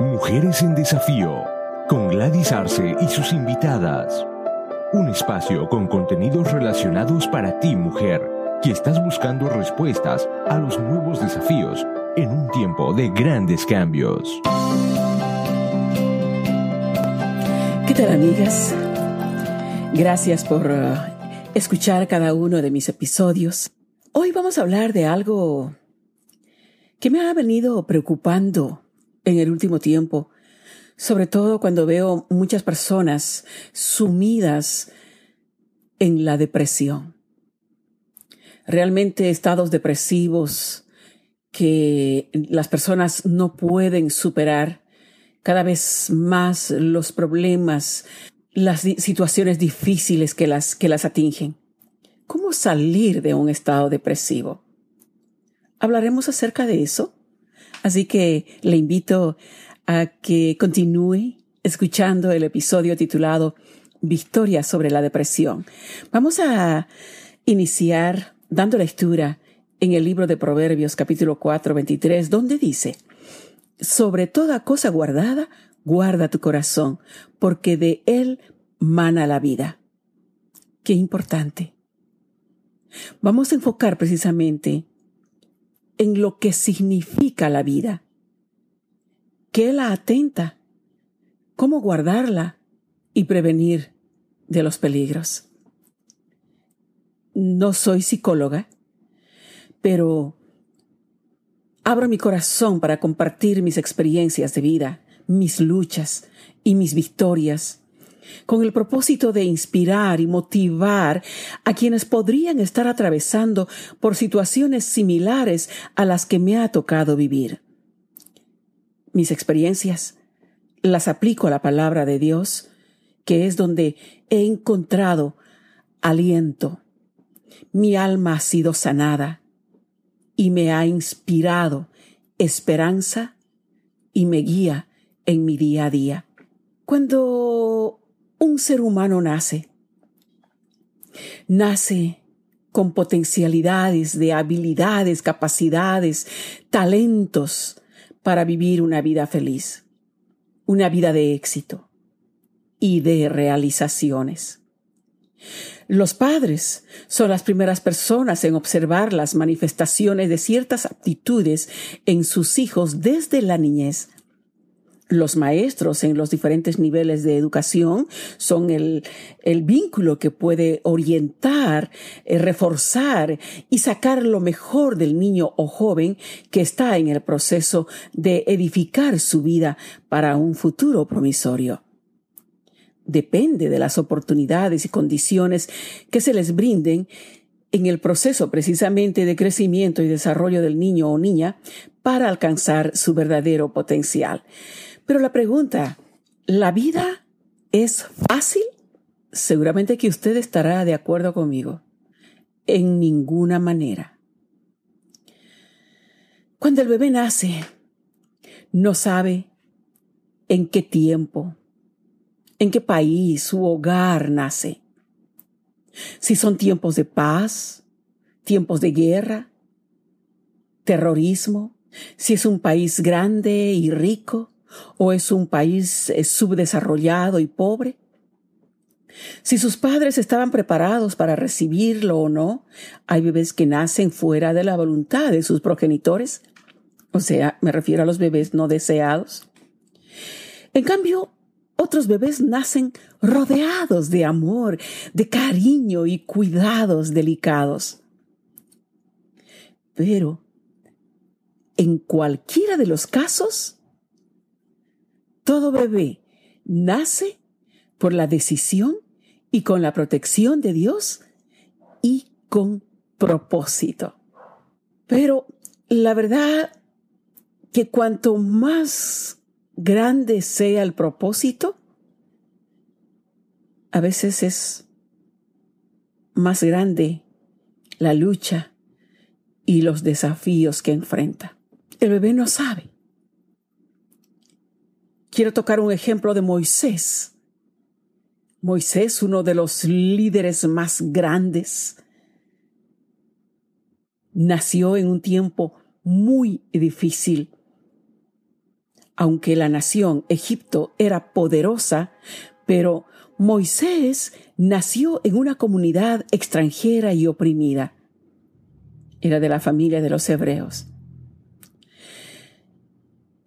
Mujeres en Desafío, con Gladys Arce y sus invitadas. Un espacio con contenidos relacionados para ti, mujer, que estás buscando respuestas a los nuevos desafíos en un tiempo de grandes cambios. ¿Qué tal, amigas? Gracias por uh, escuchar cada uno de mis episodios. Hoy vamos a hablar de algo que me ha venido preocupando en el último tiempo, sobre todo cuando veo muchas personas sumidas en la depresión. Realmente estados depresivos que las personas no pueden superar cada vez más los problemas, las situaciones difíciles que las, que las atingen. ¿Cómo salir de un estado depresivo? Hablaremos acerca de eso Así que le invito a que continúe escuchando el episodio titulado Victoria sobre la depresión. Vamos a iniciar dando lectura en el libro de Proverbios capítulo 4, 23, donde dice, sobre toda cosa guardada, guarda tu corazón, porque de él mana la vida. Qué importante. Vamos a enfocar precisamente en lo que significa la vida. ¿Qué la atenta? ¿Cómo guardarla y prevenir de los peligros? No soy psicóloga, pero abro mi corazón para compartir mis experiencias de vida, mis luchas y mis victorias con el propósito de inspirar y motivar a quienes podrían estar atravesando por situaciones similares a las que me ha tocado vivir. Mis experiencias las aplico a la palabra de Dios, que es donde he encontrado aliento. Mi alma ha sido sanada y me ha inspirado esperanza y me guía en mi día a día. Cuando un ser humano nace. Nace con potencialidades de habilidades, capacidades, talentos para vivir una vida feliz, una vida de éxito y de realizaciones. Los padres son las primeras personas en observar las manifestaciones de ciertas aptitudes en sus hijos desde la niñez los maestros en los diferentes niveles de educación son el, vínculo que puede orientar, eh, reforzar y sacar lo mejor del niño o joven que está en el proceso de edificar su vida para un futuro promisorio. Depende de las oportunidades y condiciones que se les brinden en el proceso precisamente de crecimiento y desarrollo del niño o niña para alcanzar su verdadero potencial. Pero la pregunta, ¿la vida es fácil? Seguramente que usted estará de acuerdo conmigo. En ninguna manera. Cuando el bebé nace, no sabe en qué tiempo, en qué país, su hogar nace. Si son tiempos de paz, tiempos de guerra, terrorismo, si es un país grande y rico, ¿O es un país eh, subdesarrollado y pobre? Si sus padres estaban preparados para recibirlo o no, hay bebés que nacen fuera de la voluntad de sus progenitores. O sea, me refiero a los bebés no deseados. En cambio, otros bebés nacen rodeados de amor, de cariño y cuidados delicados. Pero, en cualquiera de los casos, todo bebé nace por la decisión y con la protección de Dios y con propósito. Pero la verdad que cuanto más grande sea el propósito, a veces es más grande la lucha y los desafíos que enfrenta. El bebé no sabe quiero tocar un ejemplo de Moisés. Moisés, uno de los líderes más grandes, nació en un tiempo muy difícil. aunque la nación Egipto era poderosa, pero Moisés nació en una comunidad extranjera y oprimida. Era de la familia de los hebreos.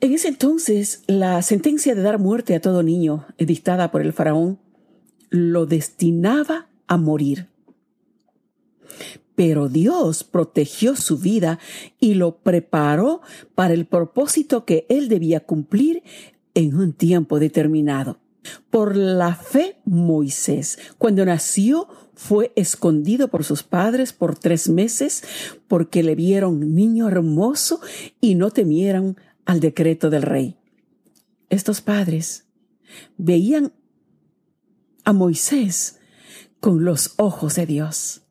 En ese entonces, la sentencia de dar muerte a todo niño, dictada por el faraón, lo destinaba a morir. Pero Dios protegió su vida y lo preparó para el propósito que él debía cumplir en un tiempo determinado. Por la fe, Moisés, cuando nació, fue escondido por sus padres por tres meses porque le vieron niño hermoso y no temieron al decreto del rey. Estos padres veían a Moisés con los ojos de Dios.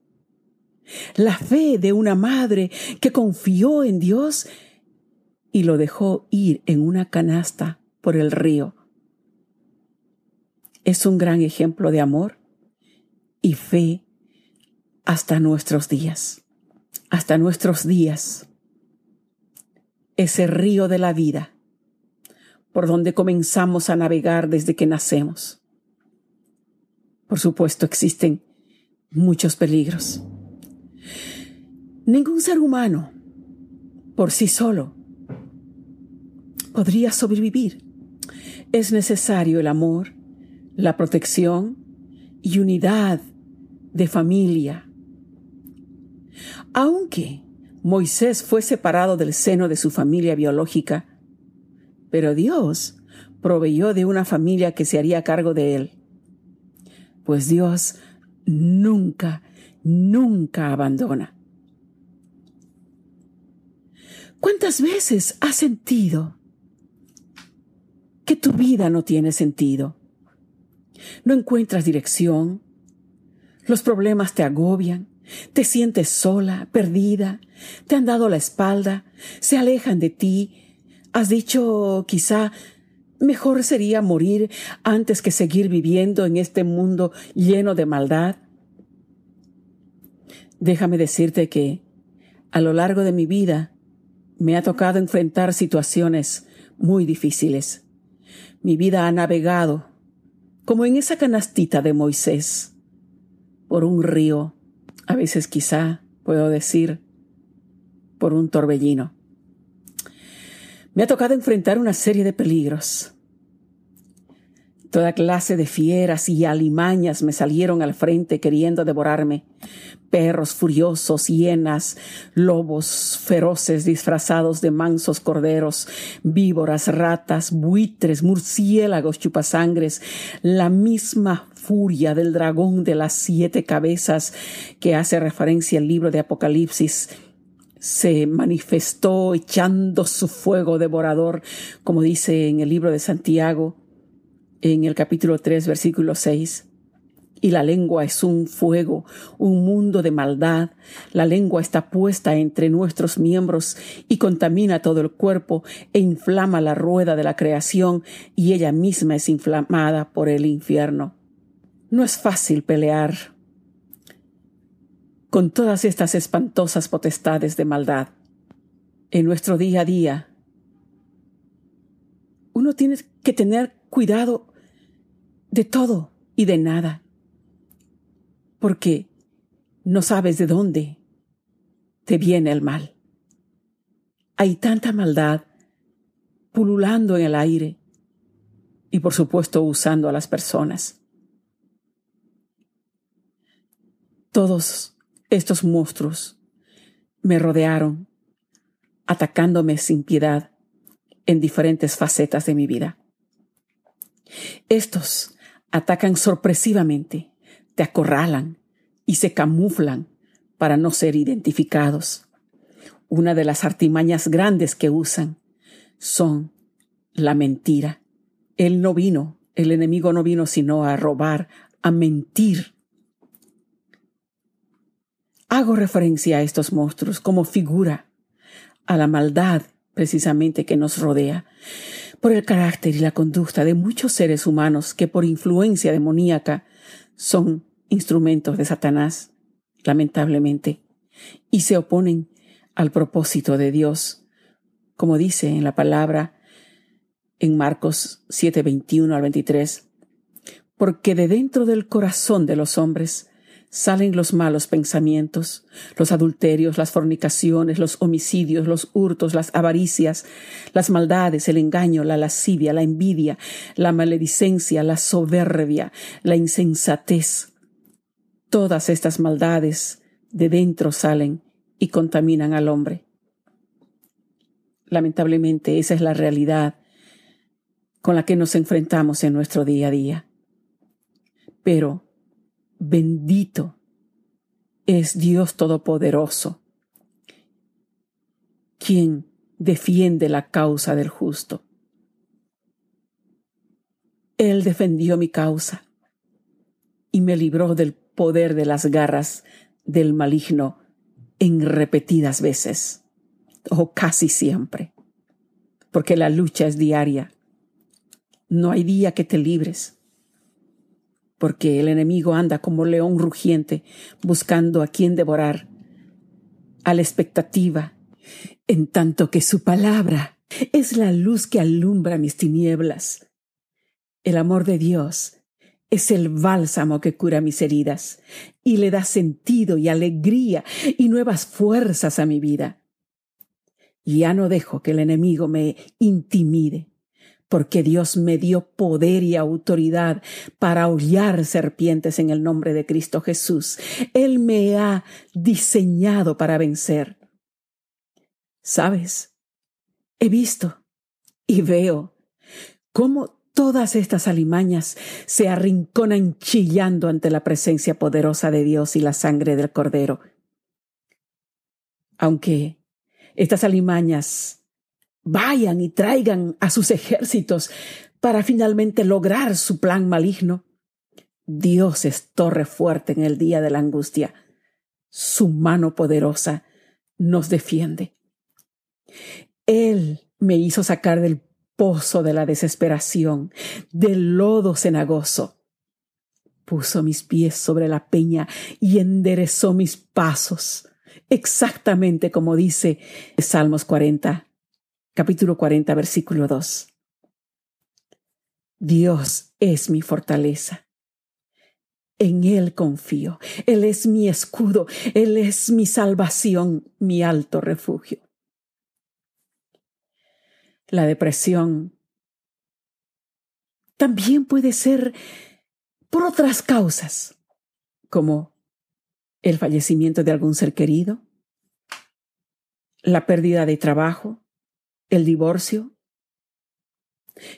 La fe de una madre que confió en Dios y lo dejó ir en una canasta por el río es un gran ejemplo de amor y fe hasta nuestros días, hasta nuestros días. Ese río de la vida por donde comenzamos a navegar desde que nacemos. Por supuesto, existen muchos peligros. Ningún ser humano por sí solo podría sobrevivir. Es necesario el amor, la protección y unidad de familia. Aunque Moisés fue separado del seno de su familia biológica, pero Dios proveyó de una familia que se haría cargo de él. Pues Dios nunca, nunca abandona. ¿Cuántas veces has sentido que tu vida no tiene sentido? no encuentras dirección, los problemas te agobian, te sientes sola, perdida, te han dado la espalda, se alejan de ti, has dicho quizá mejor sería morir antes que seguir viviendo en este mundo lleno de maldad. Déjame decirte que a lo largo de mi vida me ha tocado enfrentar situaciones muy difíciles. Mi vida ha navegado como en esa canastita de Moisés, por un río, a veces quizá puedo decir, por un torbellino. Me ha tocado enfrentar una serie de peligros, Toda clase de fieras y alimañas me salieron al frente queriendo devorarme. Perros furiosos, hienas, lobos feroces disfrazados de mansos corderos, víboras, ratas, buitres, murciélagos, chupasangres, la misma furia del dragón de las siete cabezas que hace referencia al libro de Apocalipsis se manifestó echando su fuego devorador, como dice en el libro de Santiago, en el capítulo 3, versículo 6. Y la lengua es un fuego, un mundo de maldad. La lengua está puesta entre nuestros miembros y contamina todo el cuerpo e inflama la rueda de la creación y ella misma es inflamada por el infierno. No es fácil pelear con todas estas espantosas potestades de maldad. En nuestro día a día, uno tiene que tener cuidado de todo y de nada, porque no sabes de dónde te viene el mal. Hay tanta maldad pululando en el aire y por supuesto usando a las personas. Todos estos monstruos me rodearon, atacándome sin piedad en diferentes facetas de mi vida. Estos atacan sorpresivamente, te acorralan y se camuflan para no ser identificados. Una de las artimañas grandes que usan son la mentira. Él no vino, el enemigo no vino sino a robar, a mentir. Hago referencia a estos monstruos como figura a la maldad precisamente que nos rodea por el carácter y la conducta de muchos seres humanos que por influencia demoníaca son instrumentos de Satanás, lamentablemente, y se oponen al propósito de Dios, como dice en la palabra en Marcos 7, 21 al 23, porque de dentro del corazón de los hombres salen los malos pensamientos, los adulterios, las fornicaciones, los homicidios, los hurtos, las avaricias, las maldades, el engaño, la lascivia, la envidia, la maledicencia, la soberbia, la insensatez. Todas estas maldades de dentro salen y contaminan al hombre. Lamentablemente esa es la realidad con la que nos enfrentamos en nuestro día a día. Pero Bendito es Dios Todopoderoso, quien defiende la causa del justo. Él defendió mi causa y me libró del poder de las garras del maligno en repetidas veces, o casi siempre, porque la lucha es diaria. No hay día que te libres porque el enemigo anda como león rugiente buscando a quien devorar, a la expectativa, en tanto que su palabra es la luz que alumbra mis tinieblas. El amor de Dios es el bálsamo que cura mis heridas y le da sentido y alegría y nuevas fuerzas a mi vida. Ya no dejo que el enemigo me intimide porque Dios me dio poder y autoridad para hollar serpientes en el nombre de Cristo Jesús. Él me ha diseñado para vencer. ¿Sabes? He visto y veo cómo todas estas alimañas se arrinconan chillando ante la presencia poderosa de Dios y la sangre del Cordero. Aunque estas alimañas vayan y traigan a sus ejércitos para finalmente lograr su plan maligno. Dios es torre fuerte en el día de la angustia. Su mano poderosa nos defiende. Él me hizo sacar del pozo de la desesperación, del lodo cenagoso. Puso mis pies sobre la peña y enderezó mis pasos, exactamente como dice Salmos 40 capítulo 40, versículo 2. Dios es mi fortaleza. En Él confío. Él es mi escudo. Él es mi salvación, mi alto refugio. La depresión también puede ser por otras causas, como el fallecimiento de algún ser querido, la pérdida de trabajo, el divorcio.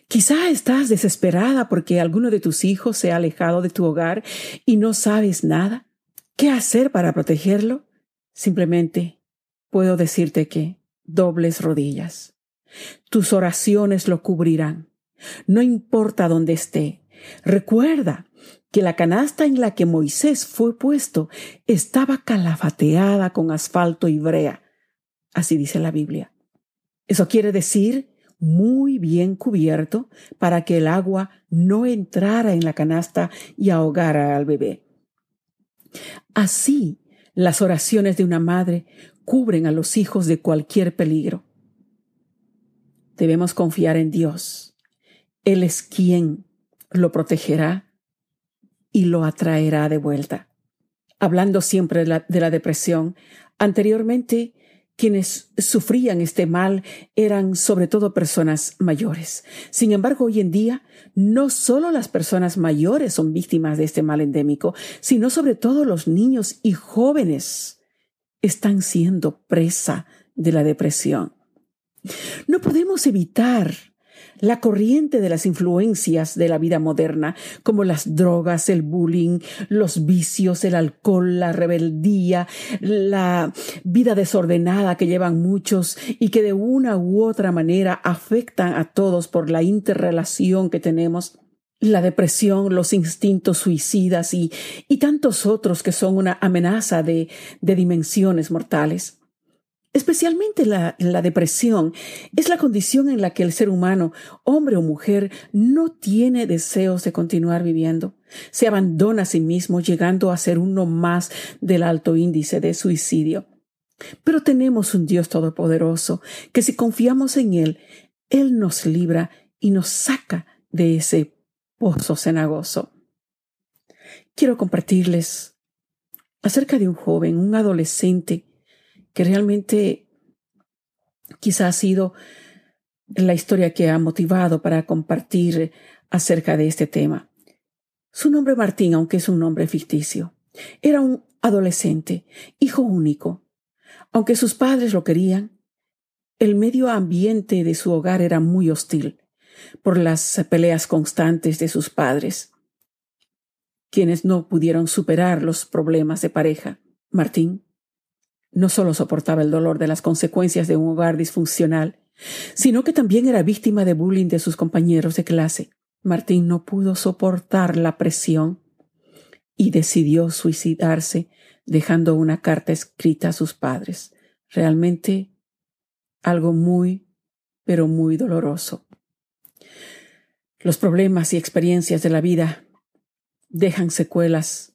Quizá estás desesperada porque alguno de tus hijos se ha alejado de tu hogar y no sabes nada. ¿Qué hacer para protegerlo? Simplemente puedo decirte que dobles rodillas. Tus oraciones lo cubrirán. No importa dónde esté. Recuerda que la canasta en la que Moisés fue puesto estaba calafateada con asfalto y brea. Así dice la Biblia. Eso quiere decir muy bien cubierto para que el agua no entrara en la canasta y ahogara al bebé. Así, las oraciones de una madre cubren a los hijos de cualquier peligro. Debemos confiar en Dios. Él es quien lo protegerá y lo atraerá de vuelta. Hablando siempre de la, de la depresión, anteriormente quienes sufrían este mal eran sobre todo personas mayores. Sin embargo, hoy en día, no solo las personas mayores son víctimas de este mal endémico, sino sobre todo los niños y jóvenes están siendo presa de la depresión. No podemos evitar la corriente de las influencias de la vida moderna, como las drogas, el bullying, los vicios, el alcohol, la rebeldía, la vida desordenada que llevan muchos y que de una u otra manera afectan a todos por la interrelación que tenemos la depresión, los instintos suicidas y, tantos otros que son una amenaza de dimensiones mortales. Especialmente la, la depresión es la condición en la que el ser humano, hombre o mujer, no tiene deseos de continuar viviendo. Se abandona a sí mismo, llegando a ser uno más del alto índice de suicidio. Pero tenemos un Dios todopoderoso que si confiamos en Él, Él nos libra y nos saca de ese pozo cenagoso. Quiero compartirles acerca de un joven, un adolescente, que realmente quizá ha sido la historia que ha motivado para compartir acerca de este tema. Su nombre Martín, aunque es un nombre ficticio, era un adolescente, hijo único. Aunque sus padres lo querían, el medio ambiente de su hogar era muy hostil por las peleas constantes de sus padres, quienes no pudieron superar los problemas de pareja. Martín no solo soportaba el dolor de las consecuencias de un hogar disfuncional, sino que también era víctima de bullying de sus compañeros de clase. Martín no pudo soportar la presión y decidió suicidarse dejando una carta escrita a sus padres. Realmente algo muy, pero muy doloroso. Los problemas y experiencias de la vida dejan secuelas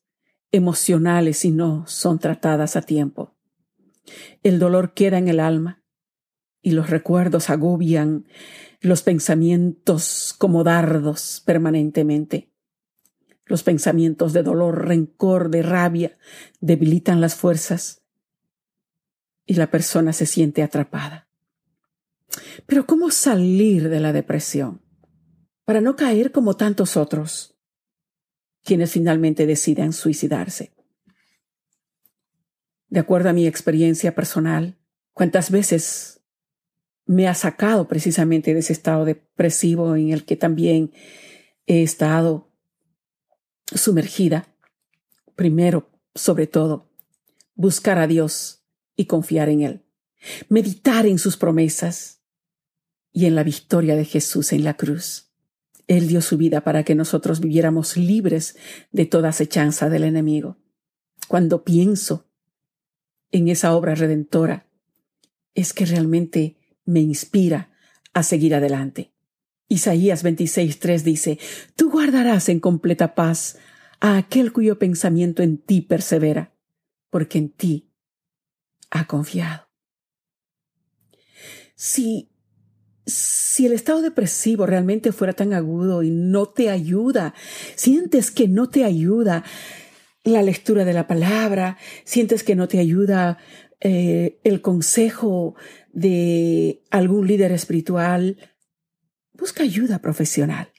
emocionales si no son tratadas a tiempo. El dolor queda en el alma y los recuerdos agobian los pensamientos como dardos permanentemente. Los pensamientos de dolor, rencor, de rabia debilitan las fuerzas y la persona se siente atrapada. Pero ¿cómo salir de la depresión? para no caer como tantos otros, quienes finalmente deciden suicidarse. De acuerdo a mi experiencia personal, cuántas veces me ha sacado precisamente de ese estado depresivo en el que también he estado sumergida. Primero, sobre todo, buscar a Dios y confiar en Él. Meditar en sus promesas y en la victoria de Jesús en la cruz. Él dio su vida para que nosotros viviéramos libres de toda acechanza del enemigo. Cuando pienso en esa obra redentora, es que realmente me inspira a seguir adelante. Isaías 26.3 dice, Tú guardarás en completa paz a aquel cuyo pensamiento en ti persevera, porque en ti ha confiado. Si si el estado depresivo realmente fuera tan agudo y no te ayuda, sientes que no te ayuda la lectura de la palabra, sientes que no te ayuda eh, el consejo de algún líder espiritual, busca ayuda profesional.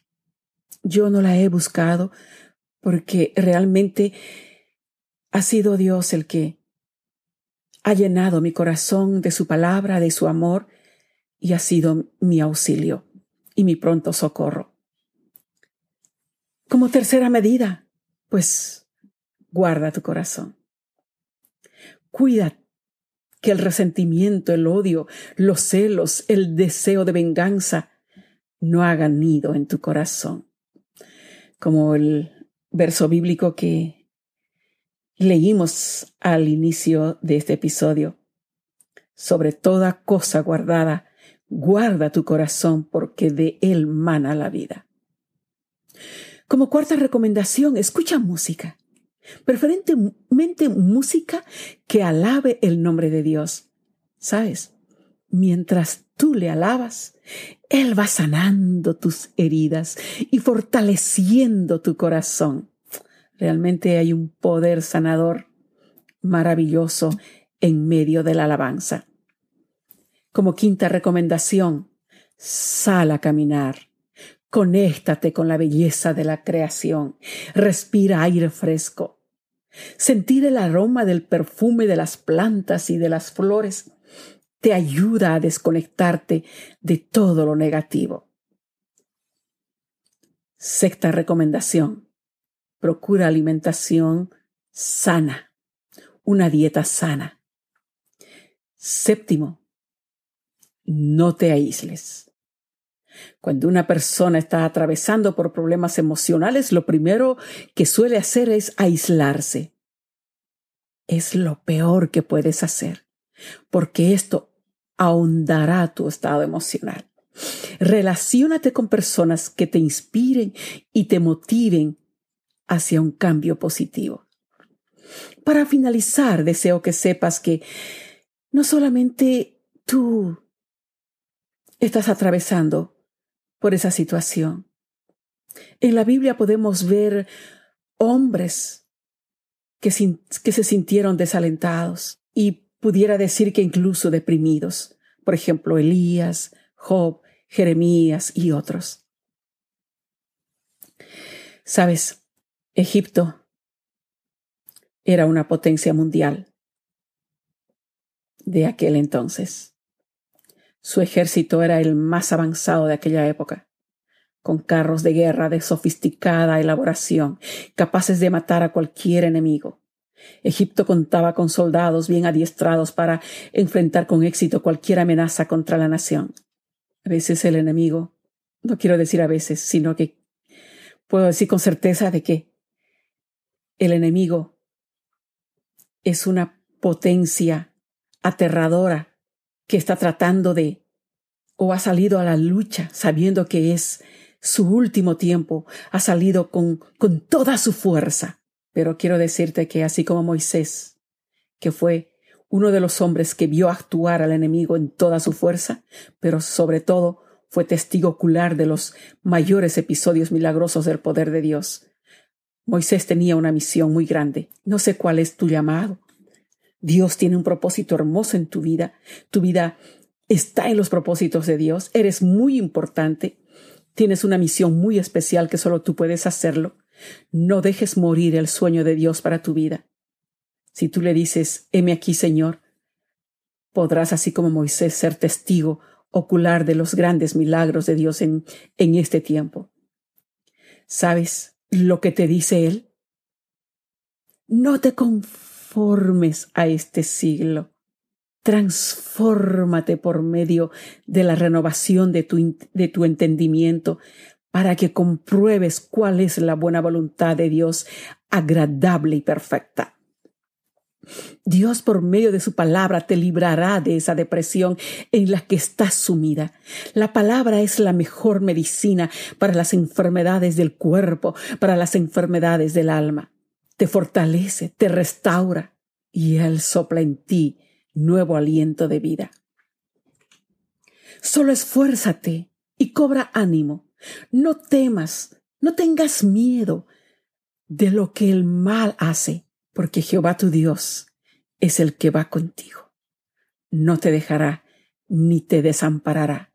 Yo no la he buscado porque realmente ha sido Dios el que ha llenado mi corazón de su palabra, de su amor, y ha sido mi auxilio y mi pronto socorro. Como tercera medida, pues guarda tu corazón. Cuida que el resentimiento, el odio, los celos, el deseo de venganza no hagan nido en tu corazón. Como el verso bíblico que leímos al inicio de este episodio. Sobre toda cosa guardada, Guarda tu corazón porque de él mana la vida. Como cuarta recomendación, escucha música. Preferentemente música que alabe el nombre de Dios. ¿Sabes? Mientras tú le alabas, Él va sanando tus heridas y fortaleciendo tu corazón. Realmente hay un poder sanador maravilloso en medio de la alabanza. Como quinta recomendación, sal a caminar. Conéctate con la belleza de la creación. Respira aire fresco. Sentir el aroma del perfume de las plantas y de las flores te ayuda a desconectarte de todo lo negativo. Sexta recomendación. Procura alimentación sana, una dieta sana. Séptimo, no te aísles. Cuando una persona está atravesando por problemas emocionales, lo primero que suele hacer es aislarse. Es lo peor que puedes hacer, porque esto ahondará tu estado emocional. Relaciónate con personas que te inspiren y te motiven hacia un cambio positivo. Para finalizar, deseo que sepas que no solamente tú estás atravesando por esa situación. En la Biblia podemos ver hombres que, que se sintieron desalentados y pudiera decir que incluso deprimidos. Por ejemplo, Elías, Job, Jeremías y otros. Sabes, Egipto era una potencia mundial de aquel entonces. Su ejército era el más avanzado de aquella época, con carros de guerra de sofisticada elaboración, capaces de matar a cualquier enemigo. Egipto contaba con soldados bien adiestrados para enfrentar con éxito cualquier amenaza contra la nación. A veces el enemigo, no quiero decir a veces, sino que puedo decir con certeza de que el enemigo es una potencia aterradora que está tratando de o ha salido a la lucha sabiendo que es su último tiempo, ha salido con, con toda su fuerza. Pero quiero decirte que así como Moisés, que fue uno de los hombres que vio actuar al enemigo en toda su fuerza, pero sobre todo fue testigo ocular de los mayores episodios milagrosos del poder de Dios. Moisés tenía una misión muy grande. No sé cuál es tu llamado. Dios tiene un propósito hermoso en tu vida. Tu vida está en los propósitos de Dios. Eres muy importante. Tienes una misión muy especial que solo tú puedes hacerlo. No dejes morir el sueño de Dios para tu vida. Si tú le dices, heme aquí, Señor, podrás, así como Moisés, ser testigo ocular de los grandes milagros de Dios en, en este tiempo. ¿Sabes lo que te dice Él? No te conformes a este siglo. Transfórmate por medio de la renovación de tu, de tu entendimiento para que compruebes cuál es la buena voluntad de Dios agradable y perfecta. Dios por medio de su palabra te librará de esa depresión en la que estás sumida. La palabra es la mejor medicina para las enfermedades del cuerpo, para las enfermedades del alma. Te fortalece, te restaura y Él sopla en ti nuevo aliento de vida. Solo esfuérzate y cobra ánimo. No temas, no tengas miedo de lo que el mal hace porque Jehová tu Dios es el que va contigo. No te dejará ni te desamparará.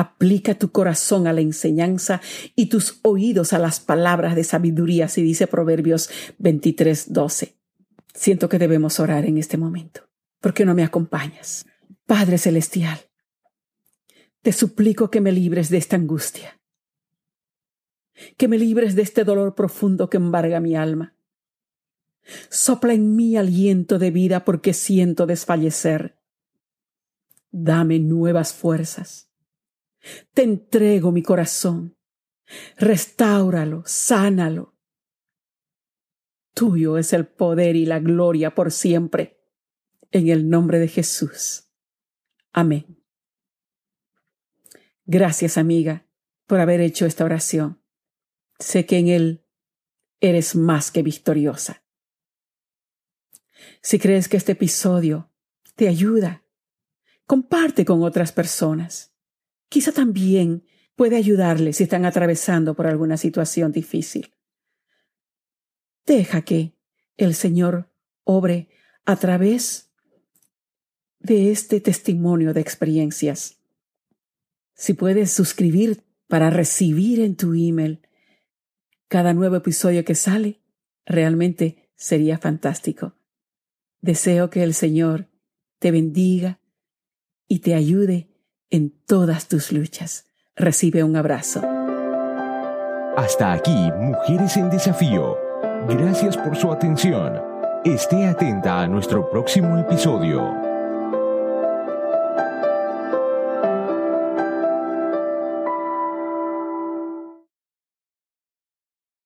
Aplica tu corazón a la enseñanza y tus oídos a las palabras de sabiduría, si dice Proverbios 23, 12. Siento que debemos orar en este momento. ¿Por qué no me acompañas? Padre Celestial, te suplico que me libres de esta angustia, que me libres de este dolor profundo que embarga mi alma Sopla en mí aliento de vida porque siento desfallecer. Dame nuevas fuerzas. Te entrego mi corazón. Restáuralo, sánalo. Tuyo es el poder y la gloria por siempre. En el nombre de Jesús. Amén. Gracias, amiga, por haber hecho esta oración. Sé que en Él eres más que victoriosa. Si crees que este episodio te ayuda, comparte con otras personas. Quizá también puede ayudarles si están atravesando por alguna situación difícil. Deja que el Señor obre a través de este testimonio de experiencias. Si puedes suscribir para recibir en tu email cada nuevo episodio que sale, realmente sería fantástico. Deseo que el Señor te bendiga y te ayude en todas tus luchas. Recibe un abrazo. Hasta aquí, Mujeres en Desafío. Gracias por su atención. Esté atenta a nuestro próximo episodio.